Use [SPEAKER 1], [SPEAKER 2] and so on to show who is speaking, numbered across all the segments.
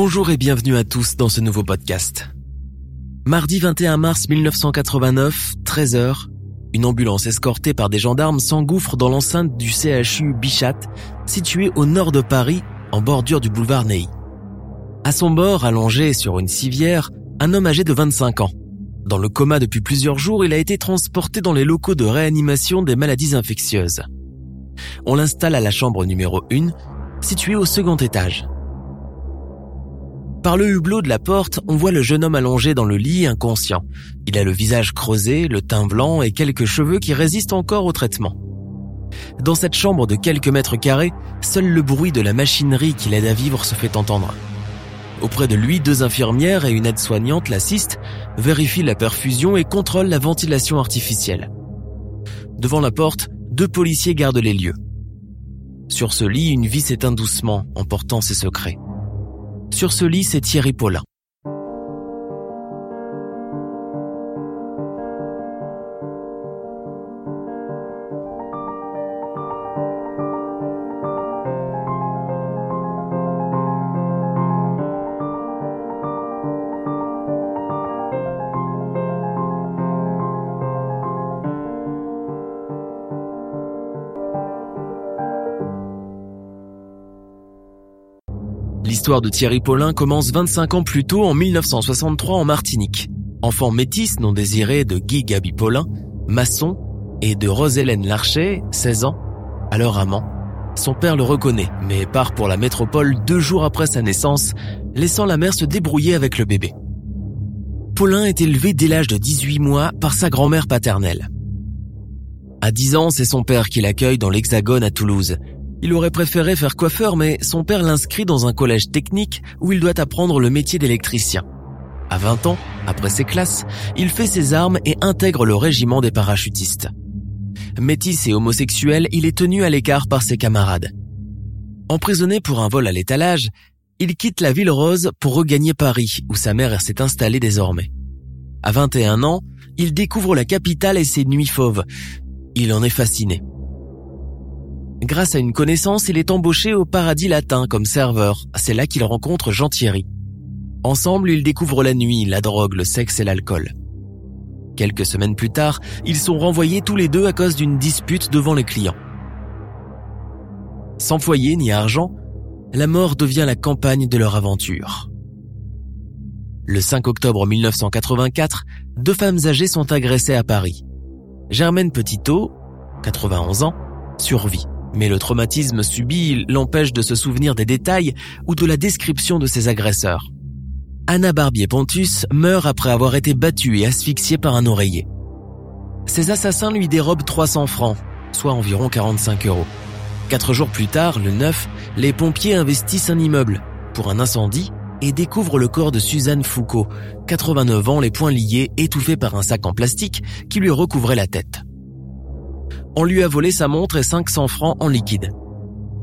[SPEAKER 1] Bonjour et bienvenue à tous dans ce nouveau podcast. Mardi 21 mars 1989, 13h, une ambulance escortée par des gendarmes s'engouffre dans l'enceinte du CHU Bichat, situé au nord de Paris, en bordure du boulevard Ney. À son bord, allongé sur une civière, un homme âgé de 25 ans. Dans le coma depuis plusieurs jours, il a été transporté dans les locaux de réanimation des maladies infectieuses. On l'installe à la chambre numéro 1, située au second étage. Par le hublot de la porte, on voit le jeune homme allongé dans le lit inconscient. Il a le visage creusé, le teint blanc et quelques cheveux qui résistent encore au traitement. Dans cette chambre de quelques mètres carrés, seul le bruit de la machinerie qui l'aide à vivre se fait entendre. Auprès de lui, deux infirmières et une aide-soignante l'assistent, vérifient la perfusion et contrôlent la ventilation artificielle. Devant la porte, deux policiers gardent les lieux. Sur ce lit, une vie s'éteint doucement, emportant ses secrets. Sur ce lit, c'est Thierry Paulin. L'histoire de Thierry Paulin commence 25 ans plus tôt en 1963 en Martinique. Enfant métis non désiré de Guy Gabi Paulin, maçon, et de Rose-Hélène Larcher, 16 ans, alors amant, son père le reconnaît, mais part pour la métropole deux jours après sa naissance, laissant la mère se débrouiller avec le bébé. Paulin est élevé dès l'âge de 18 mois par sa grand-mère paternelle. À 10 ans, c'est son père qui l'accueille dans l'Hexagone à Toulouse, il aurait préféré faire coiffeur, mais son père l'inscrit dans un collège technique où il doit apprendre le métier d'électricien. À 20 ans, après ses classes, il fait ses armes et intègre le régiment des parachutistes. Métis et homosexuel, il est tenu à l'écart par ses camarades. Emprisonné pour un vol à l'étalage, il quitte la ville rose pour regagner Paris, où sa mère s'est installée désormais. À 21 ans, il découvre la capitale et ses nuits fauves. Il en est fasciné. Grâce à une connaissance, il est embauché au Paradis Latin comme serveur. C'est là qu'il rencontre Jean Thierry. Ensemble, ils découvrent la nuit, la drogue, le sexe et l'alcool. Quelques semaines plus tard, ils sont renvoyés tous les deux à cause d'une dispute devant les clients. Sans foyer ni argent, la mort devient la campagne de leur aventure. Le 5 octobre 1984, deux femmes âgées sont agressées à Paris. Germaine Petitot, 91 ans, survit. Mais le traumatisme subi l'empêche de se souvenir des détails ou de la description de ses agresseurs. Anna Barbier-Pontus meurt après avoir été battue et asphyxiée par un oreiller. Ses assassins lui dérobent 300 francs, soit environ 45 euros. Quatre jours plus tard, le 9, les pompiers investissent un immeuble pour un incendie et découvrent le corps de Suzanne Foucault, 89 ans, les poings liés, étouffée par un sac en plastique qui lui recouvrait la tête on lui a volé sa montre et 500 francs en liquide.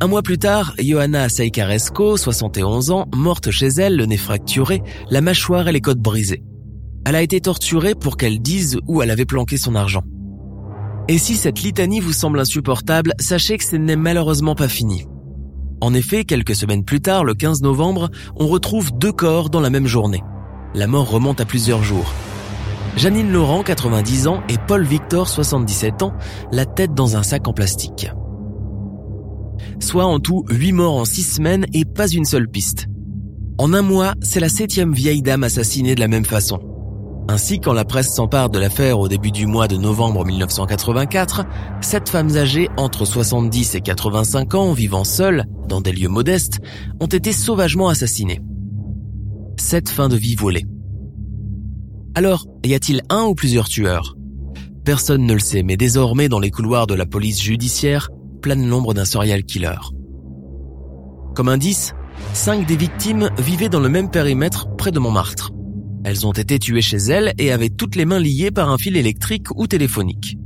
[SPEAKER 1] Un mois plus tard, Johanna Seikaresco, 71 ans, morte chez elle, le nez fracturé, la mâchoire et les côtes brisées. Elle a été torturée pour qu'elle dise où elle avait planqué son argent. Et si cette litanie vous semble insupportable, sachez que ce n'est malheureusement pas fini. En effet, quelques semaines plus tard, le 15 novembre, on retrouve deux corps dans la même journée. La mort remonte à plusieurs jours. Janine Laurent, 90 ans, et Paul Victor, 77 ans, la tête dans un sac en plastique. Soit en tout 8 morts en 6 semaines et pas une seule piste. En un mois, c'est la septième vieille dame assassinée de la même façon. Ainsi, quand la presse s'empare de l'affaire au début du mois de novembre 1984, sept femmes âgées entre 70 et 85 ans vivant seules, dans des lieux modestes, ont été sauvagement assassinées. Sept fins de vie volées. Alors, y a-t-il un ou plusieurs tueurs? Personne ne le sait, mais désormais dans les couloirs de la police judiciaire plane l'ombre d'un serial killer. Comme indice, cinq des victimes vivaient dans le même périmètre près de Montmartre. Elles ont été tuées chez elles et avaient toutes les mains liées par un fil électrique ou téléphonique.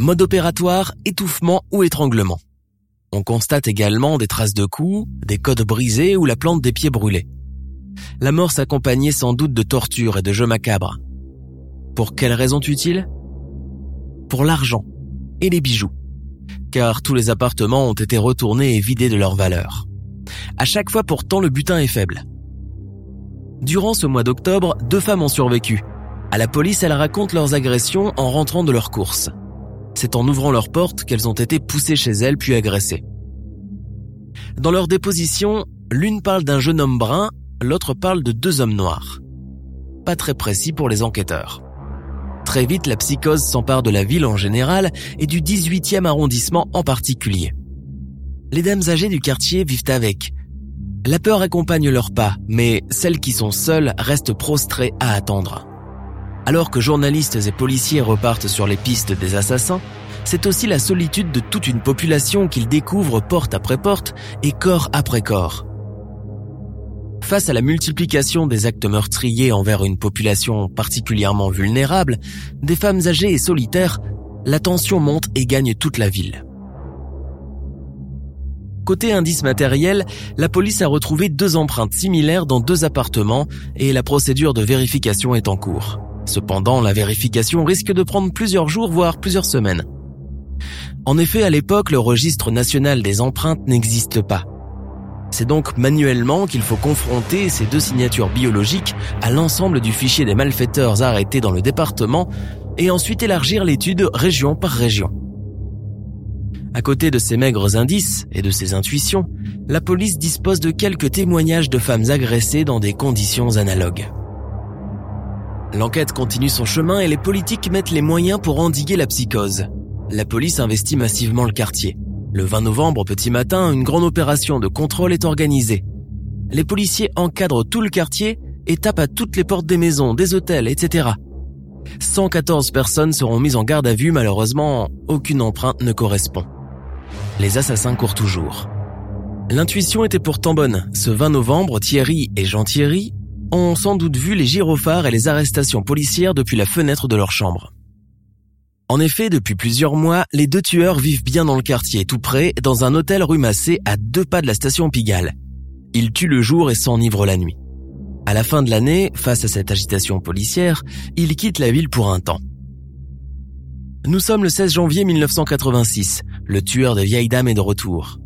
[SPEAKER 1] Mode opératoire, étouffement ou étranglement. On constate également des traces de coups, des côtes brisées ou la plante des pieds brûlés. La mort s'accompagnait sans doute de tortures et de jeux macabres. Pour quelles raisons utiles Pour l'argent et les bijoux, car tous les appartements ont été retournés et vidés de leur valeur. À chaque fois pourtant le butin est faible. Durant ce mois d'octobre, deux femmes ont survécu. À la police, elles racontent leurs agressions en rentrant de leurs courses. C'est en ouvrant leurs portes qu'elles ont été poussées chez elles puis agressées. Dans leur déposition, l'une parle d'un jeune homme brun, l'autre parle de deux hommes noirs. Pas très précis pour les enquêteurs. Très vite, la psychose s'empare de la ville en général et du 18e arrondissement en particulier. Les dames âgées du quartier vivent avec. La peur accompagne leurs pas, mais celles qui sont seules restent prostrées à attendre. Alors que journalistes et policiers repartent sur les pistes des assassins, c'est aussi la solitude de toute une population qu'ils découvrent porte après porte et corps après corps. Face à la multiplication des actes meurtriers envers une population particulièrement vulnérable, des femmes âgées et solitaires, la tension monte et gagne toute la ville. Côté indice matériel, la police a retrouvé deux empreintes similaires dans deux appartements et la procédure de vérification est en cours. Cependant, la vérification risque de prendre plusieurs jours, voire plusieurs semaines. En effet, à l'époque, le registre national des empreintes n'existe pas. C'est donc manuellement qu'il faut confronter ces deux signatures biologiques à l'ensemble du fichier des malfaiteurs arrêtés dans le département et ensuite élargir l'étude région par région. À côté de ces maigres indices et de ces intuitions, la police dispose de quelques témoignages de femmes agressées dans des conditions analogues. L'enquête continue son chemin et les politiques mettent les moyens pour endiguer la psychose. La police investit massivement le quartier. Le 20 novembre, petit matin, une grande opération de contrôle est organisée. Les policiers encadrent tout le quartier et tapent à toutes les portes des maisons, des hôtels, etc. 114 personnes seront mises en garde à vue, malheureusement, aucune empreinte ne correspond. Les assassins courent toujours. L'intuition était pourtant bonne. Ce 20 novembre, Thierry et Jean Thierry ont sans doute vu les gyrophares et les arrestations policières depuis la fenêtre de leur chambre. En effet, depuis plusieurs mois, les deux tueurs vivent bien dans le quartier, tout près, dans un hôtel rue Massé à deux pas de la station Pigalle. Ils tuent le jour et s'enivrent la nuit. À la fin de l'année, face à cette agitation policière, ils quittent la ville pour un temps. Nous sommes le 16 janvier 1986. Le tueur des vieilles dames est de retour.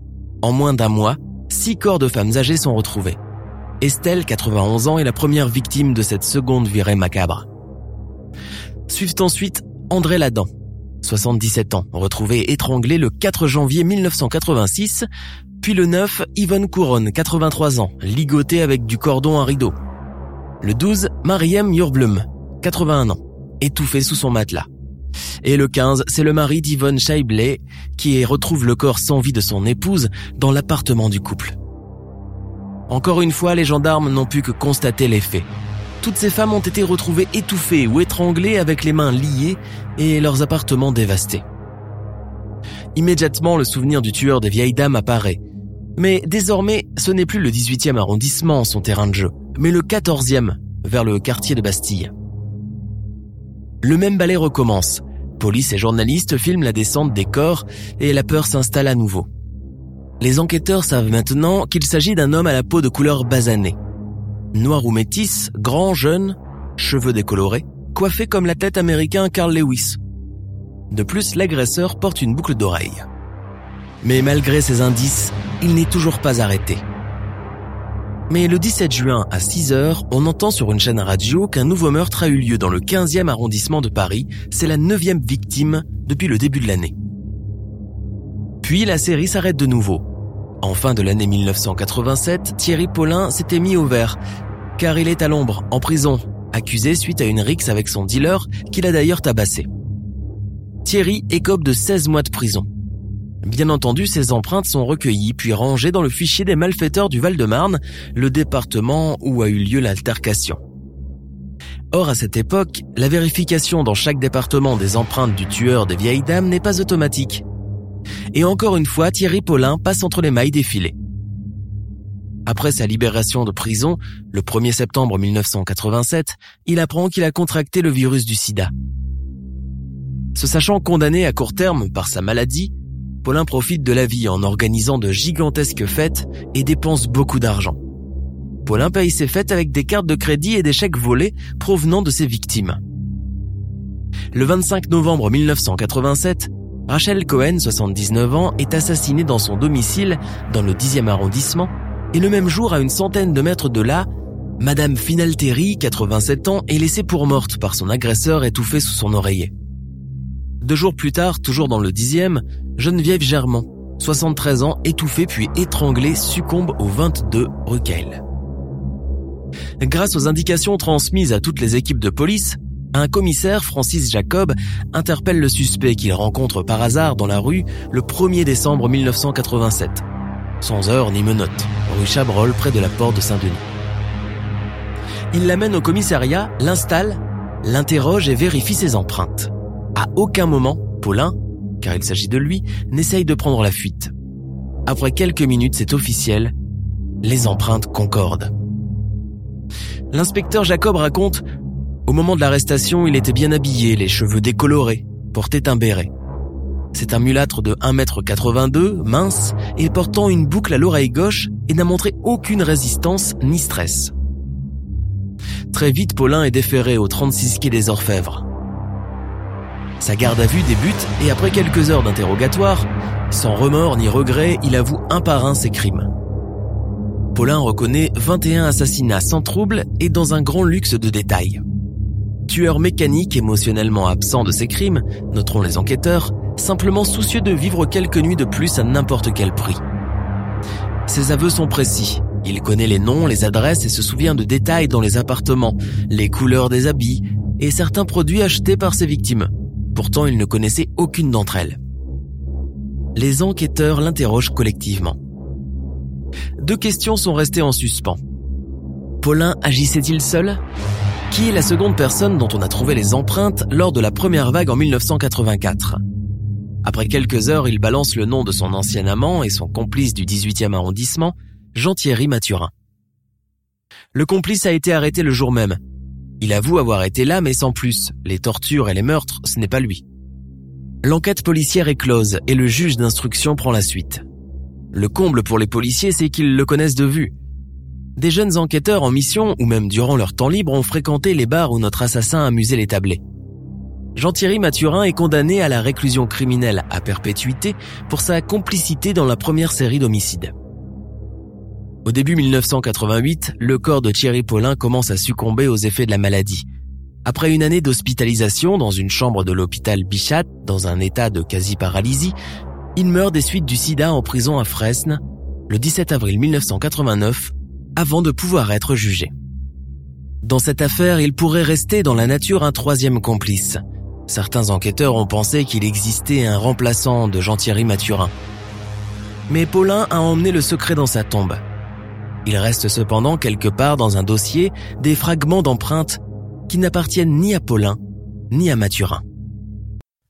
[SPEAKER 1] En moins d'un mois, six corps de femmes âgées sont retrouvés. Estelle, 91 ans, est la première victime de cette seconde virée macabre. Suivent ensuite André Ladan, 77 ans, retrouvé étranglé le 4 janvier 1986, puis le 9, Yvonne Couronne, 83 ans, ligoté avec du cordon à rideau. Le 12, Mariem Yurblum, 81 ans, étouffé sous son matelas. Et le 15, c'est le mari d'Yvonne Scheibley qui retrouve le corps sans vie de son épouse dans l'appartement du couple. Encore une fois, les gendarmes n'ont pu que constater les faits. Toutes ces femmes ont été retrouvées étouffées ou étranglées avec les mains liées et leurs appartements dévastés. Immédiatement, le souvenir du tueur des vieilles dames apparaît. Mais désormais, ce n'est plus le 18e arrondissement son terrain de jeu, mais le 14e, vers le quartier de Bastille. Le même ballet recommence. Police et journalistes filment la descente des corps et la peur s'installe à nouveau. Les enquêteurs savent maintenant qu'il s'agit d'un homme à la peau de couleur basanée. Noir ou métis, grand, jeune, cheveux décolorés, coiffé comme la tête américain Carl Lewis. De plus, l'agresseur porte une boucle d'oreille. Mais malgré ces indices, il n'est toujours pas arrêté. Mais le 17 juin à 6 heures, on entend sur une chaîne radio qu'un nouveau meurtre a eu lieu dans le 15e arrondissement de Paris. C'est la neuvième victime depuis le début de l'année. Puis la série s'arrête de nouveau. En fin de l'année 1987, Thierry Paulin s'était mis au vert, car il est à l'ombre, en prison, accusé suite à une rixe avec son dealer qu'il a d'ailleurs tabassé. Thierry écope de 16 mois de prison. Bien entendu, ses empreintes sont recueillies puis rangées dans le fichier des malfaiteurs du Val-de-Marne, le département où a eu lieu l'altercation. Or, à cette époque, la vérification dans chaque département des empreintes du tueur des vieilles dames n'est pas automatique. Et encore une fois, Thierry Paulin passe entre les mailles des filets. Après sa libération de prison, le 1er septembre 1987, il apprend qu'il a contracté le virus du sida. Se sachant condamné à court terme par sa maladie, Paulin profite de la vie en organisant de gigantesques fêtes et dépense beaucoup d'argent. Paulin paye ses fêtes avec des cartes de crédit et des chèques volés provenant de ses victimes. Le 25 novembre 1987, Rachel Cohen, 79 ans, est assassinée dans son domicile dans le 10e arrondissement et le même jour, à une centaine de mètres de là, Madame Finalteri, 87 ans, est laissée pour morte par son agresseur étouffé sous son oreiller. Deux jours plus tard, toujours dans le 10e, Geneviève Germain, 73 ans, étouffée puis étranglée, succombe au 22 rue Grâce aux indications transmises à toutes les équipes de police, un commissaire, Francis Jacob, interpelle le suspect qu'il rencontre par hasard dans la rue le 1er décembre 1987. Sans heure ni menotte, rue Chabrol près de la porte de Saint-Denis. Il l'amène au commissariat, l'installe, l'interroge et vérifie ses empreintes. À aucun moment, Paulin, car il s'agit de lui, n'essaye de prendre la fuite. Après quelques minutes, c'est officiel, les empreintes concordent. L'inspecteur Jacob raconte Au moment de l'arrestation, il était bien habillé, les cheveux décolorés, portait un béret. C'est un mulâtre de 1m82, mince, et portant une boucle à l'oreille gauche et n'a montré aucune résistance ni stress. Très vite, Paulin est déféré au 36 quai des Orfèvres. Sa garde à vue débute et après quelques heures d'interrogatoire, sans remords ni regrets, il avoue un par un ses crimes. Paulin reconnaît 21 assassinats sans trouble et dans un grand luxe de détails. Tueur mécanique émotionnellement absent de ses crimes, noteront les enquêteurs, simplement soucieux de vivre quelques nuits de plus à n'importe quel prix. Ses aveux sont précis. Il connaît les noms, les adresses et se souvient de détails dans les appartements, les couleurs des habits et certains produits achetés par ses victimes. Pourtant, il ne connaissait aucune d'entre elles. Les enquêteurs l'interrogent collectivement. Deux questions sont restées en suspens. Paulin agissait-il seul? Qui est la seconde personne dont on a trouvé les empreintes lors de la première vague en 1984 Après quelques heures, il balance le nom de son ancien amant et son complice du 18e arrondissement, Jean-Thierry Mathurin. Le complice a été arrêté le jour même. Il avoue avoir été là, mais sans plus. Les tortures et les meurtres, ce n'est pas lui. L'enquête policière est close et le juge d'instruction prend la suite. Le comble pour les policiers, c'est qu'ils le connaissent de vue. Des jeunes enquêteurs en mission ou même durant leur temps libre ont fréquenté les bars où notre assassin amusait les tablés. Jean-Thierry Mathurin est condamné à la réclusion criminelle à perpétuité pour sa complicité dans la première série d'homicides. Au début 1988, le corps de Thierry Paulin commence à succomber aux effets de la maladie. Après une année d'hospitalisation dans une chambre de l'hôpital Bichat, dans un état de quasi-paralysie, il meurt des suites du sida en prison à Fresnes le 17 avril 1989 avant de pouvoir être jugé. Dans cette affaire, il pourrait rester dans la nature un troisième complice. Certains enquêteurs ont pensé qu'il existait un remplaçant de Jean-Thierry Mathurin. Mais Paulin a emmené le secret dans sa tombe. Il reste cependant quelque part dans un dossier des fragments d'empreintes qui n'appartiennent ni à Paulin ni à Mathurin.